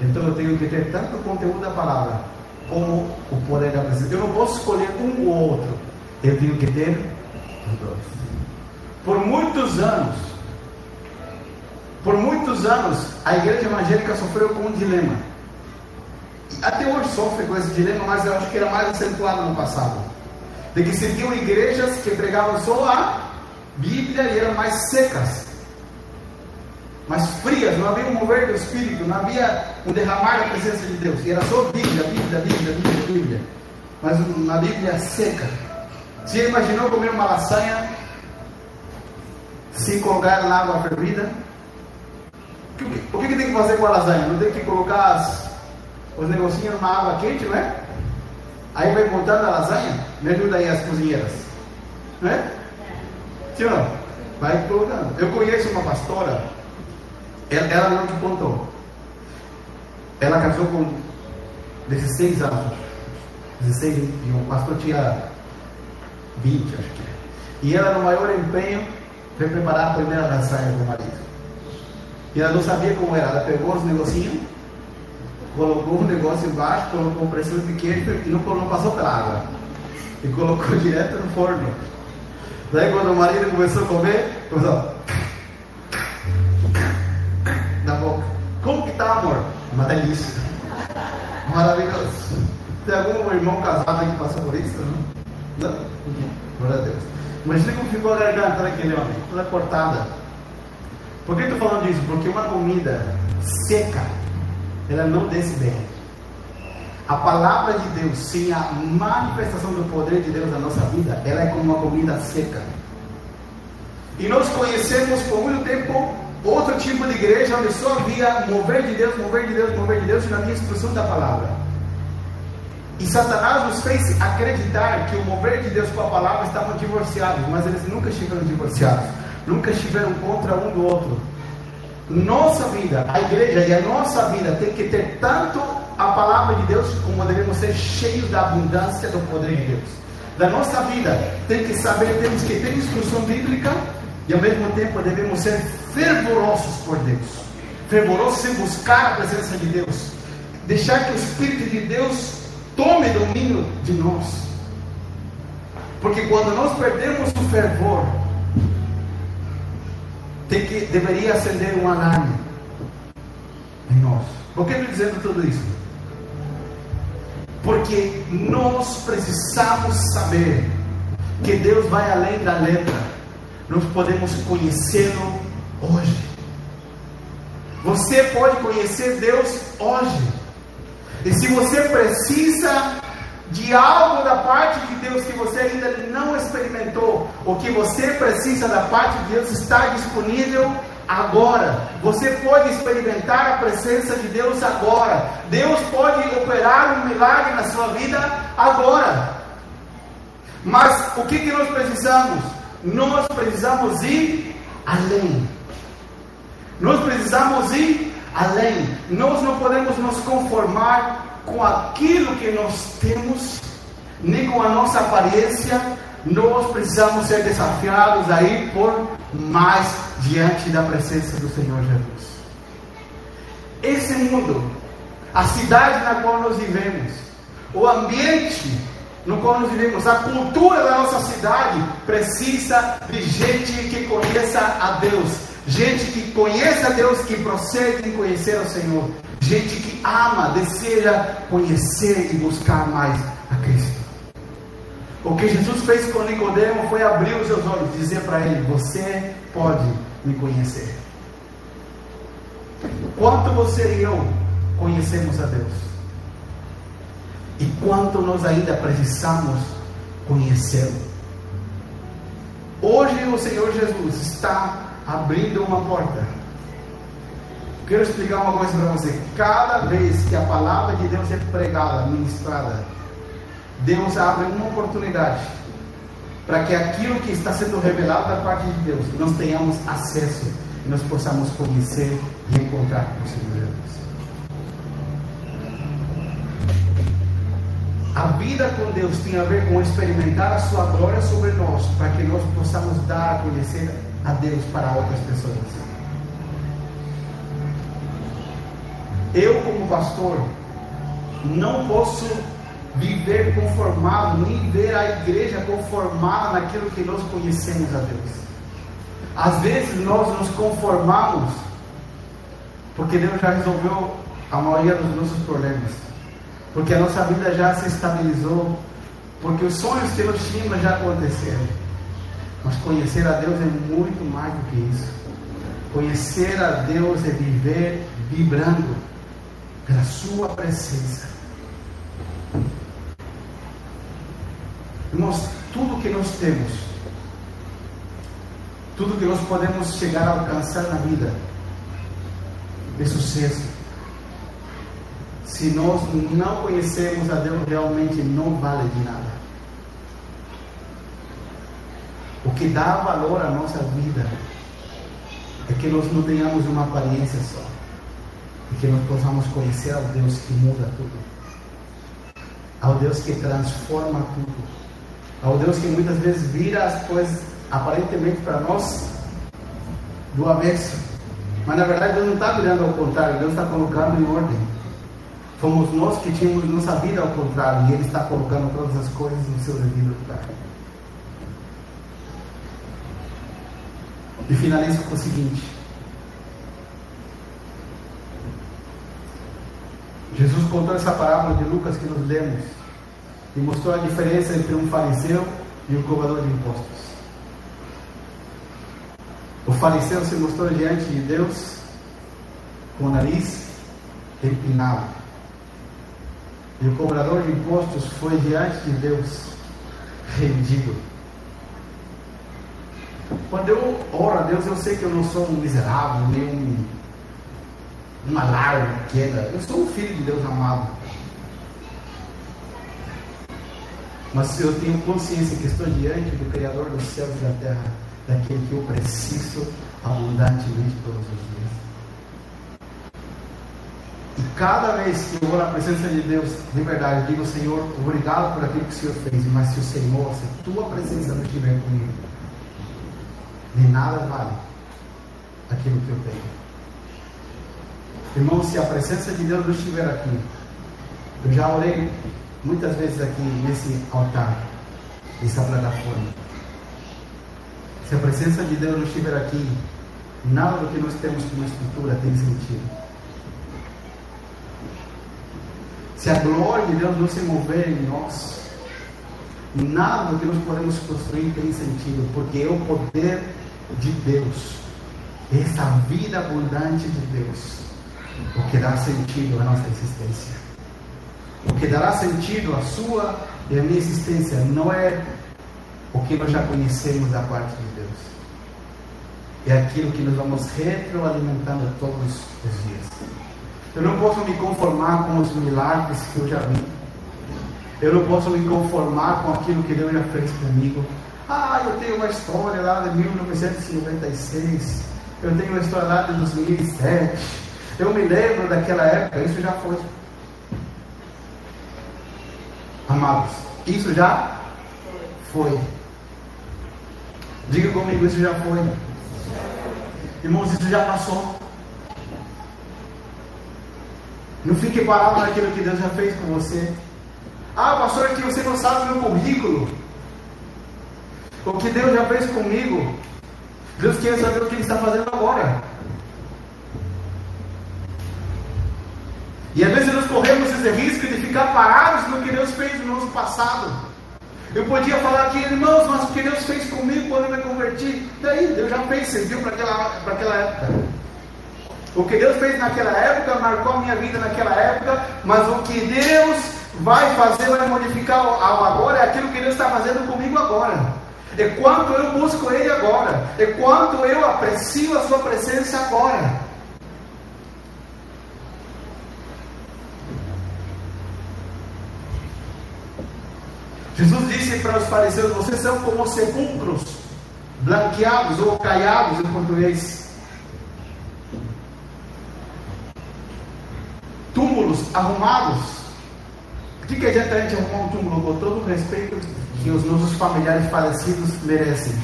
Então eu tenho que ter tanto o conteúdo da palavra como o poder da presença. Eu não posso escolher um ou outro. Eu tenho que ter os dois. Por muitos anos, por muitos anos, a igreja evangélica sofreu com um dilema. Até hoje sofre com esse dilema, mas eu acho que era mais acentuado no passado. De que seriam igrejas que pregavam só a Bíblia e eram mais secas, mais frias, não havia um mover do Espírito, não havia um derramar da presença de Deus. E era só Bíblia, Bíblia, Bíblia, Bíblia, Bíblia. Mas uma Bíblia seca. Você imaginou comer uma lasanha sem colocar na água fervida? O que, que, tem que fazer com a lasanha? Não tem que colocar as, os negocinhos numa água quente, não é? Aí vai montando a lasanha, me ajuda aí as cozinheiras. Não é? Sim ou não? Vai colocando. Eu conheço uma pastora, ela, ela não te contou. Ela casou com 16 anos. 16 e o pastor tinha 20, acho que. É. E ela, no maior empenho, foi preparar a primeira lasanha com o marido. E ela não sabia como era. Ela pegou os negocinhos, colocou um negócio embaixo, colocou um pressão de queijo e não, não passou pela água. E colocou direto no forno. Daí quando o marido começou a comer, começou na boca. Como que tá, amor? Uma delícia. Maravilhoso. Tem algum irmão casado que passou por isso? Não? Não? Glória a Deus. Imagina como ficou a garganta daquele homem, toda cortada. Por que estou falando disso? Porque uma comida seca, ela não desce bem. A palavra de Deus, sem a manifestação do poder de Deus na nossa vida, ela é como uma comida seca. E nós conhecemos por muito tempo outro tipo de igreja onde só havia mover de Deus, mover de Deus, mover de Deus e não havia instrução da palavra. E Satanás nos fez acreditar que o mover de Deus com a palavra estavam divorciados, mas eles nunca estiveram divorciados nunca estiveram contra um do outro. Nossa vida, a igreja e a nossa vida tem que ter tanto a palavra de Deus como devemos ser cheios da abundância do poder de Deus. Da nossa vida tem que saber, temos que ter instrução bíblica e ao mesmo tempo devemos ser fervorosos por Deus. Fervorosos em buscar a presença de Deus. Deixar que o Espírito de Deus tome domínio de nós. Porque quando nós perdemos o fervor, tem que, deveria acender um alarme em nós. Por que estou dizendo tudo isso? Porque nós precisamos saber que Deus vai além da letra. Nós podemos conhecê-lo hoje. Você pode conhecer Deus hoje. E se você precisa de algo da parte de Deus que você ainda não experimentou, o que você precisa da parte de Deus está disponível agora. Você pode experimentar a presença de Deus agora. Deus pode operar um milagre na sua vida agora. Mas o que, que nós precisamos? Nós precisamos ir além. Nós precisamos ir além. Nós não podemos nos conformar com aquilo que nós temos, nem com a nossa aparência, nós precisamos ser desafiados a ir por mais diante da presença do Senhor Jesus. Esse mundo, a cidade na qual nós vivemos, o ambiente no qual nós vivemos, a cultura da nossa cidade precisa de gente que conheça a Deus, gente que conheça a Deus, que procede em conhecer o Senhor, gente que ama, deseja conhecer e buscar mais a Cristo. O que Jesus fez com Nicodemo foi abrir os seus olhos, dizer para ele: Você pode me conhecer. Quanto você e eu conhecemos a Deus? E quanto nós ainda precisamos conhecê-lo? Hoje o Senhor Jesus está abrindo uma porta Quero explicar uma coisa para você. Cada vez que a palavra de Deus é pregada, ministrada, Deus abre uma oportunidade para que aquilo que está sendo revelado da parte de Deus, nós tenhamos acesso e nós possamos conhecer e encontrar com o Senhor Jesus. A vida com Deus tem a ver com experimentar a sua glória sobre nós, para que nós possamos dar a conhecer a Deus para outras pessoas. Eu, como pastor, não posso viver conformado, nem ver a igreja conformada naquilo que nós conhecemos a Deus. Às vezes nós nos conformamos porque Deus já resolveu a maioria dos nossos problemas, porque a nossa vida já se estabilizou, porque os sonhos que nós tínhamos já aconteceram. Mas conhecer a Deus é muito mais do que isso. Conhecer a Deus é viver vibrando pela Sua presença. Irmãos, tudo que nós temos, tudo que nós podemos chegar a alcançar na vida, é sucesso. Se nós não conhecemos a Deus, realmente não vale de nada. O que dá valor à nossa vida é que nós não tenhamos uma aparência só. Que nós possamos conhecer ao Deus que muda tudo. Ao Deus que transforma tudo. Ao Deus que muitas vezes vira as coisas aparentemente para nós do avesso. Mas na verdade Deus não está virando ao contrário, Deus está colocando em ordem. Fomos nós que tínhamos nossa vida ao contrário, e Ele está colocando todas as coisas no seu devido lugar. E finalizo com o seguinte: Jesus contou essa parábola de Lucas que nós lemos e mostrou a diferença entre um fariseu e um cobrador de impostos. O fariseu se mostrou diante de Deus com o nariz empinado. E o cobrador de impostos foi diante de Deus rendido. Quando eu oro a Deus, eu sei que eu não sou um miserável, nem um, uma larva pequena. Eu sou um filho de Deus amado. Mas eu tenho consciência que estou diante do Criador dos céus e da terra, daquele que eu preciso abundantemente todos os dias. E cada vez que eu vou na presença de Deus, de verdade, digo, Senhor, obrigado por aquilo que o Senhor fez, mas se o Senhor, se a tua presença não estiver comigo, de nada vale aquilo que eu tenho. Irmão, se a presença de Deus não estiver aqui, eu já orei muitas vezes aqui nesse altar, nessa plataforma. Se a presença de Deus não estiver aqui, nada do que nós temos como estrutura tem sentido. Se a glória de Deus não se mover em nós, nada do que nós podemos construir tem sentido, porque é o poder de Deus, essa vida abundante de Deus, o que dá sentido à nossa existência. O que dará sentido à sua e à minha existência não é o que nós já conhecemos da parte de Deus. É aquilo que nós vamos retroalimentando todos os dias. Eu não posso me conformar com os milagres que eu já vi. Eu não posso me conformar com aquilo que Deus já fez comigo. Ah, eu tenho uma história lá de 1996. Eu tenho uma história lá de 2007. Eu me lembro daquela época. Isso já foi. Amados, isso já foi. Diga comigo, isso já foi. Irmãos, isso já passou. Não fique parado naquilo que Deus já fez com você. Ah, pastor, é que você não sabe meu currículo. O que Deus já fez comigo. Deus quer saber o que Ele está fazendo agora. E às vezes nós corremos esse risco de ficar parados no que Deus fez no nosso passado. Eu podia falar aqui, irmãos, mas o que Deus fez comigo quando eu me converti, daí Deus já fez, serviu para aquela, para aquela época. O que Deus fez naquela época marcou a minha vida naquela época, mas o que Deus vai fazer, vai modificar ao agora, é aquilo que Deus está fazendo comigo agora. É quanto eu busco Ele agora. É quanto eu aprecio a Sua presença agora. Disse para os fariseus: vocês são como sepulcros, blanqueados ou caiados em português. Túmulos arrumados. O que, adianta a gente arrumar um túmulo com todo o respeito que os nossos familiares falecidos merecem?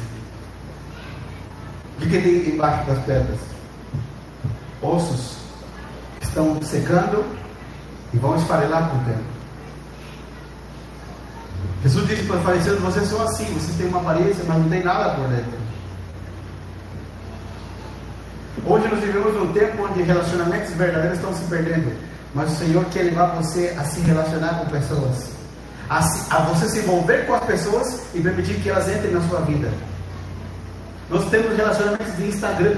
O que, tem embaixo das pedras? Ossos estão secando e vão esfarelar com o tempo. Jesus disse para os fariseus: vocês são assim, vocês têm uma aparência, mas não tem nada por dentro. Hoje nós vivemos um tempo onde relacionamentos verdadeiros estão se perdendo, mas o Senhor quer levar você a se relacionar com pessoas, a, a você se envolver com as pessoas e permitir que elas entrem na sua vida. Nós temos relacionamentos de Instagram,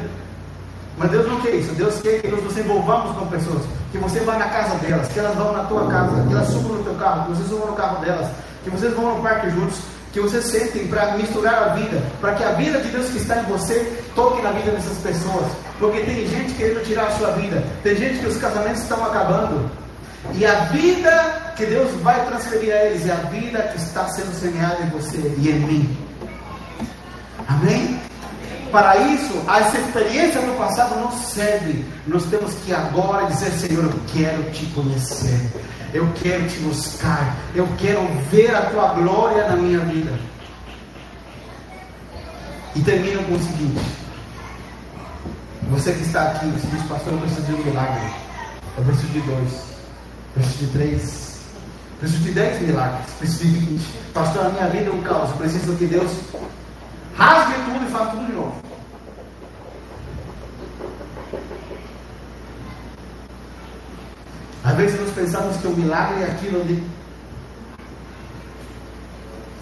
mas Deus não quer isso. Deus quer que nós nos envolvamos com pessoas, que você vá na casa delas, que elas vão na tua casa, que elas subam no teu carro, que você suba no carro delas, que vocês vão no parque juntos, que vocês sentem para misturar a vida, para que a vida de Deus que está em você toque na vida dessas pessoas. Porque tem gente querendo tirar a sua vida, tem gente que os casamentos estão acabando. E a vida que Deus vai transferir a eles é a vida que está sendo semeada em você e em mim. Amém? Para isso, essa experiência no passado não serve. Nós temos que agora dizer: Senhor, eu quero te conhecer. Eu quero te buscar. Eu quero ver a tua glória na minha vida. E termino com o seguinte: Você que está aqui, você diz, Pastor, eu preciso de um milagre. Eu preciso de dois. Eu preciso de três. Preciso de dez milagres. Preciso de vinte. Pastor, a minha vida é um caos. Eu preciso que Deus rasgue tudo e faça tudo de novo. Às vezes nós pensamos que o milagre é aquilo onde.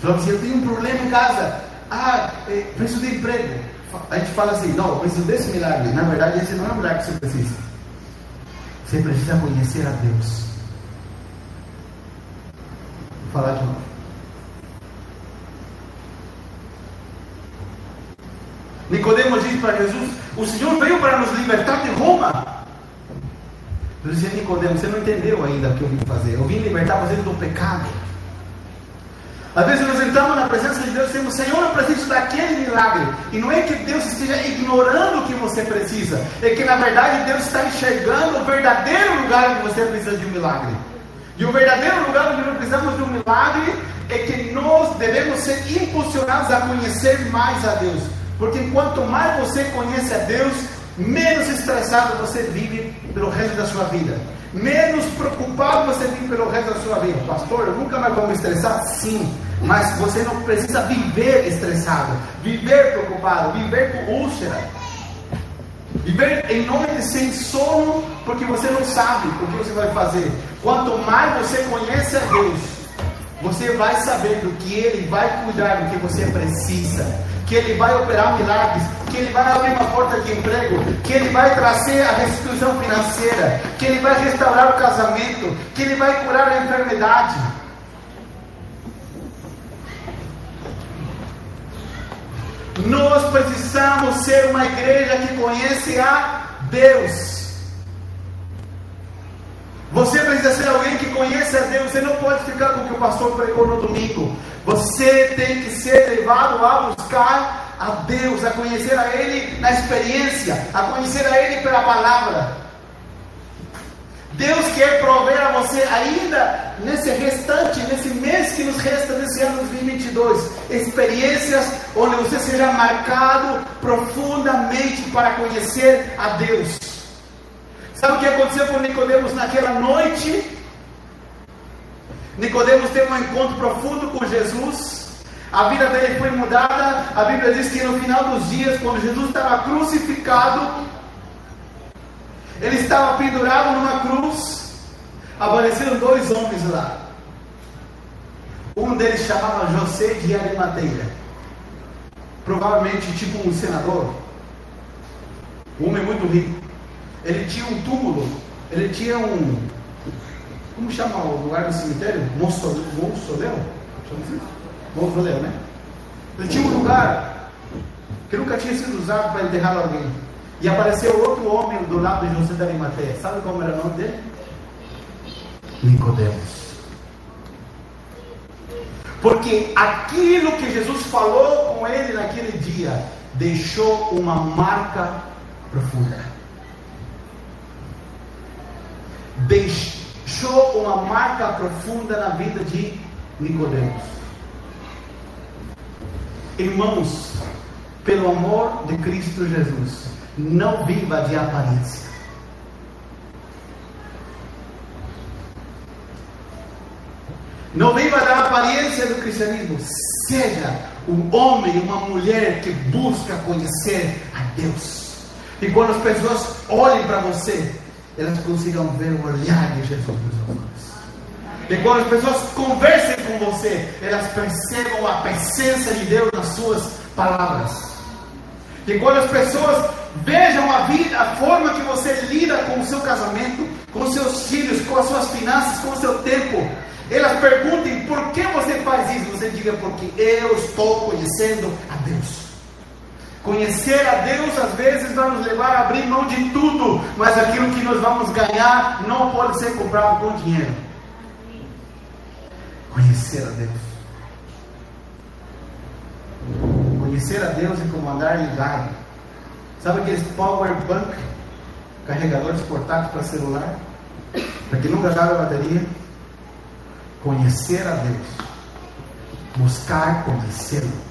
Falamos assim, eu tenho um problema em casa. Ah, é, preciso de emprego. A gente fala assim, não, preciso desse milagre. Na verdade, esse não é o milagre que você precisa. Você precisa conhecer a Deus. Vou falar de novo. Nicodemos disse para Jesus: O Senhor veio para nos libertar de Roma. Eu dizia, Nicodemo, você não entendeu ainda o que eu vim fazer. Eu vim libertar você do pecado. Às vezes nós entramos na presença de Deus e dizemos, Senhor, eu preciso daquele milagre. E não é que Deus esteja ignorando o que você precisa. É que na verdade Deus está enxergando o verdadeiro lugar onde você precisa de um milagre. E o verdadeiro lugar onde nós precisamos de um milagre é que nós devemos ser impulsionados a conhecer mais a Deus. Porque quanto mais você conhece a Deus, menos estressado você vive pelo resto da sua vida. Menos preocupado você vive pelo resto da sua vida. Pastor, eu nunca mais vou me estressar? Sim. Mas você não precisa viver estressado, viver preocupado, viver com úlcera. Viver em nome de sem sono, porque você não sabe o que você vai fazer. Quanto mais você conhece a Deus, você vai saber do que Ele vai cuidar do que você precisa que Ele vai operar milagres, que Ele vai abrir uma porta de emprego, que Ele vai trazer a restituição financeira, que Ele vai restaurar o casamento, que Ele vai curar a enfermidade. Nós precisamos ser uma igreja que conhece a Deus. Você precisa ser alguém que conhece a Deus. Você não pode ficar com o que o pastor pregou no domingo. Você tem que ser levado a buscar a Deus, a conhecer a Ele na experiência, a conhecer a Ele pela palavra. Deus quer prover a você ainda nesse restante, nesse mês que nos resta nesse ano 2022, experiências onde você seja marcado profundamente para conhecer a Deus. Sabe o que aconteceu com Nicodemos naquela noite? Nicodemos teve um encontro profundo com Jesus. A vida dele foi mudada. A Bíblia diz que no final dos dias, quando Jesus estava crucificado, ele estava pendurado numa cruz. Apareceram dois homens lá. Um deles chamava José de Arimateia. Provavelmente tipo um senador. Um homem muito rico. Ele tinha um túmulo. Ele tinha um, como chama o lugar do cemitério? Mausoleu? Chama Mausoleu, né? Ele tinha um lugar que nunca tinha sido usado para enterrar alguém. E apareceu outro homem do lado de José da Arimateia. Sabe como era o nome dele? Nicodemos. Porque aquilo que Jesus falou com ele naquele dia deixou uma marca profunda. Deixou uma marca profunda na vida de Nicodemos. Irmãos, pelo amor de Cristo Jesus, não viva de aparência. Não viva da aparência do cristianismo. Seja um homem, uma mulher que busca conhecer a Deus. E quando as pessoas olhem para você, elas consigam ver o olhar de Jesus nos olhos. E quando as pessoas conversem com você, elas percebam a presença de Deus nas suas palavras. E quando as pessoas vejam a vida, a forma que você lida com o seu casamento, com seus filhos, com as suas finanças, com o seu tempo, elas perguntem por que você faz isso. Você diga, porque eu estou conhecendo a Deus. Conhecer a Deus às vezes vai nos levar a abrir mão de tudo, mas aquilo que nós vamos ganhar não pode ser comprado com dinheiro. Conhecer a Deus. Conhecer a Deus e comandar ligado. Sabe aqueles power bank, carregadores portáteis para celular? Para que acabe a bateria? conhecer a Deus, buscar conhecê-lo.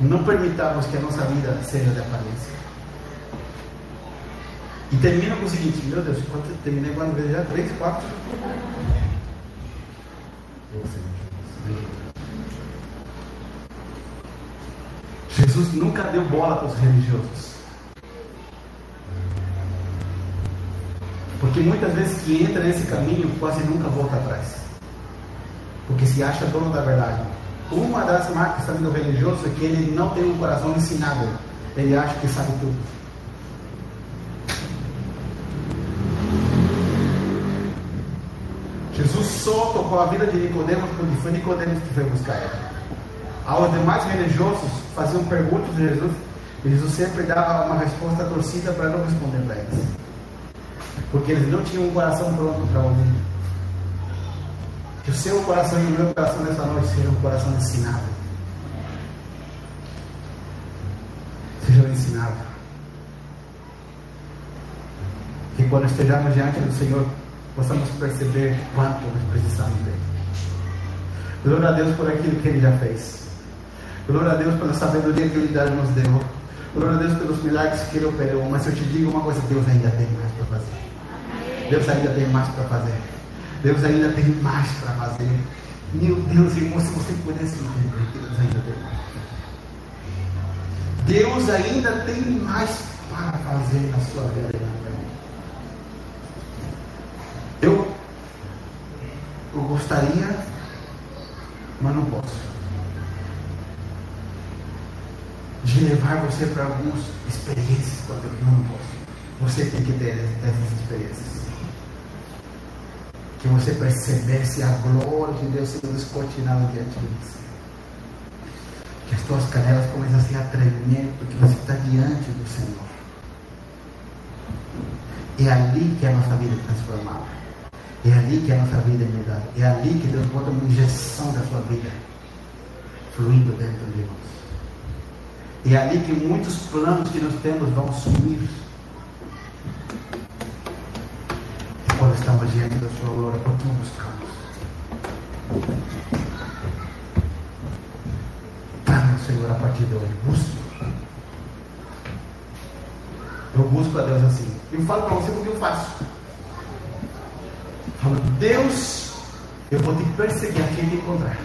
Não permitamos que a nossa vida seja de aparência. E termina com o seguinte, meu Deus, quando terminei quando veio já? Três, quatro? Jesus nunca deu bola para os religiosos. Porque muitas vezes que entra nesse caminho quase nunca volta atrás. Porque se acha dono da verdade. Uma das marcas também do religioso é que ele não tem um coração ensinado. Ele acha que sabe tudo. Jesus só tocou a vida de Nicodemos porque foi Nicodemos que foi buscar ele. Aos demais religiosos faziam perguntas de Jesus e Jesus sempre dava uma resposta torcida para não responder para eles. Porque eles não tinham um coração pronto para ouvir. Que o seu coração e o meu coração nessa noite seja um coração ensinado. Seja ensinado. Que quando estejamos diante do Senhor, possamos perceber quanto nós precisamos dele. Glória a Deus por aquilo que ele já fez. Glória a Deus pela sabedoria que ele nos deu. Glória a Deus pelos milagres que ele operou. Mas eu te digo uma coisa: Deus ainda tem mais para fazer. Deus ainda tem mais para fazer. Deus ainda tem mais para fazer. Meu Deus, irmão, se você pudesse entender que Deus ainda tem mais. Deus ainda tem mais para fazer na sua vida. Eu, eu gostaria, mas não posso. De levar você para algumas experiências, eu não posso. Você tem que ter essas experiências que você percebesse a glória de Deus sendo descortinada diante de você. Que as tuas canelas começassem a tremer, porque você está diante do Senhor. É ali que a nossa vida é transformada. É ali que a nossa vida é mudada. É ali que Deus bota uma injeção da sua vida fluindo dentro de nós. É ali que muitos planos que nós temos vão sumir estamos diante da sua glória, por que buscamos? Dá-me, Senhor, a partir de hoje. Busque. Eu busco a Deus assim. Eu falo para você porque eu faço. Falo, Deus, eu vou te perseguir e te encontrar.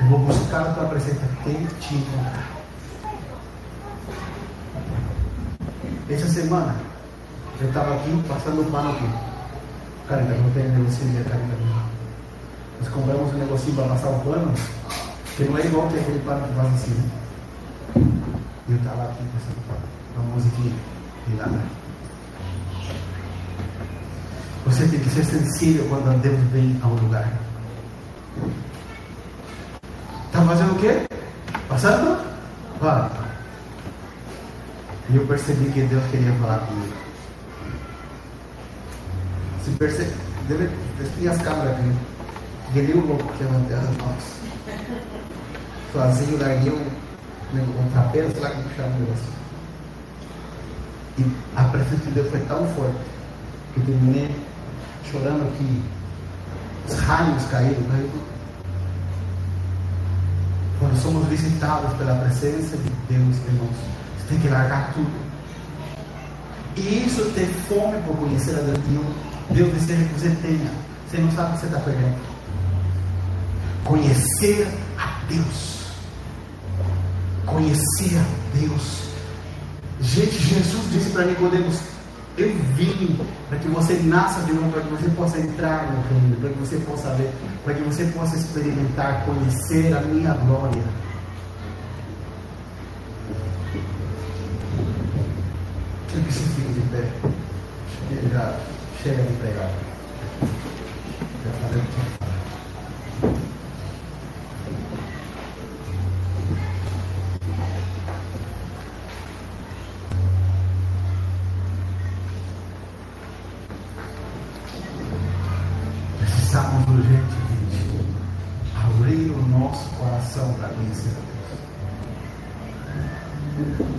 Eu vou buscar a tua presença até te encontrar. Essa semana, eu estava aqui passando o pano aqui. Cara, não tem negocinho de carne Nós compramos um negocinho para passar o pano, que não é igual que aquele pano que faz assim, né? E eu estava aqui passando pano. Uma musiquinha de nada. Você tem que ser sensível quando Deus vem ao lugar. Está fazendo o quê? Passando? Vai. E eu percebi que Deus queria falar comigo. Se percebe, deve ter as câmeras aqui. Ele o louco que levantei as mãos. Sozinho, larguei um, um trapeiro, sei lá como chama o negócio. E a presença de Deus foi tão forte que eu terminei chorando aqui. Os raios caíram, caíram. Quando somos visitados pela presença de Deus, irmãos, você tem que largar tudo. E isso ter fome por conhecer a Deus. Deus deseja que você tenha. Você não sabe o que você está perdendo. Conhecer a Deus. Conhecer a Deus. Gente, Jesus disse para Nicodemos: Eu vim para que você nasça de novo, para que você possa entrar no reino, para que você possa ver, para que você possa experimentar, conhecer a minha glória. Quero que fique de pé. Já chega de pregar. Já falei o que Precisamos urgentemente abrir o nosso coração para conhecer a Deus.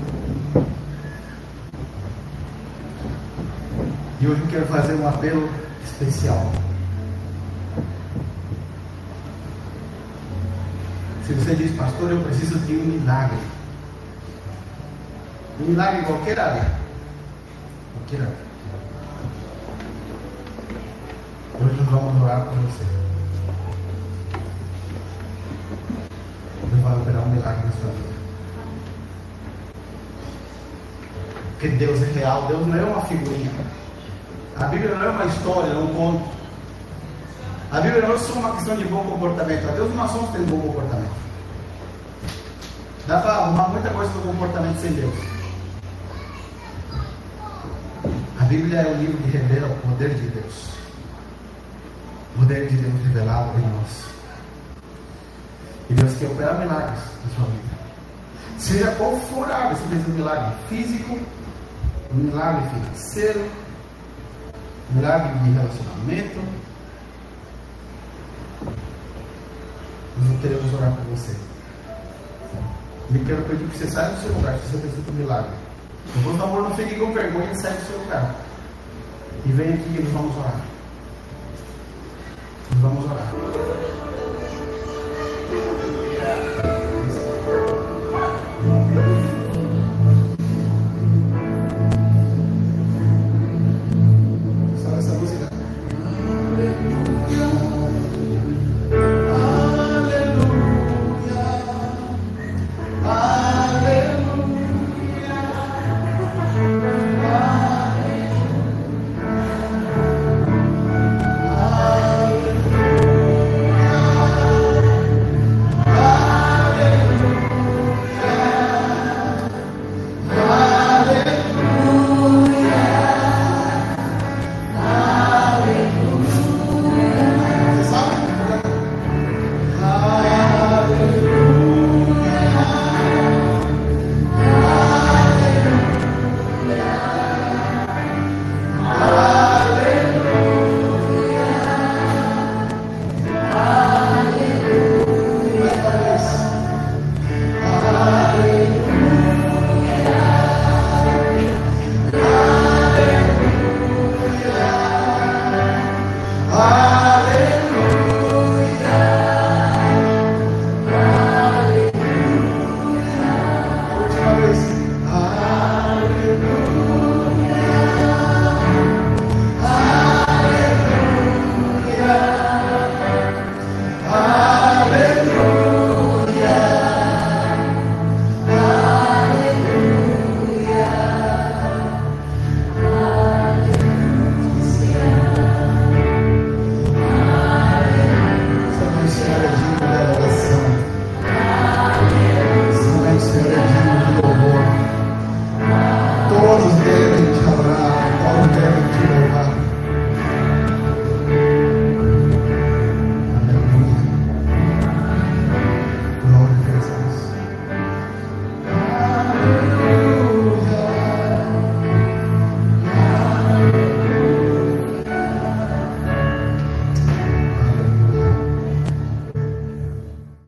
E hoje eu quero fazer um apelo especial. Se você diz, pastor, eu preciso de um milagre. Um milagre em qualquer área. Qualquer área. Hoje nós vamos orar por você. Deus vai operar um milagre na sua vida. Porque Deus é real, Deus não é uma figurinha. A Bíblia não é uma história, não é um conto. A Bíblia não é só uma questão de bom comportamento. A Deus nós somos ter bom comportamento. Dá para arrumar muita coisa do comportamento sem Deus. A Bíblia é o livro que revela o poder de Deus. O poder de Deus revelado em nós. E Deus quer operar milagres na sua vida. Seja qual for a área, você um milagre físico, um milagre financeiro, grave de relacionamento. Nós não queremos orar por você. Eu quero pedir que você saia do seu lugar, se você precisa um milagre. Eu vou amor não fique com vergonha, e saia do seu lugar. E vem aqui e nós vamos orar. Nós vamos orar.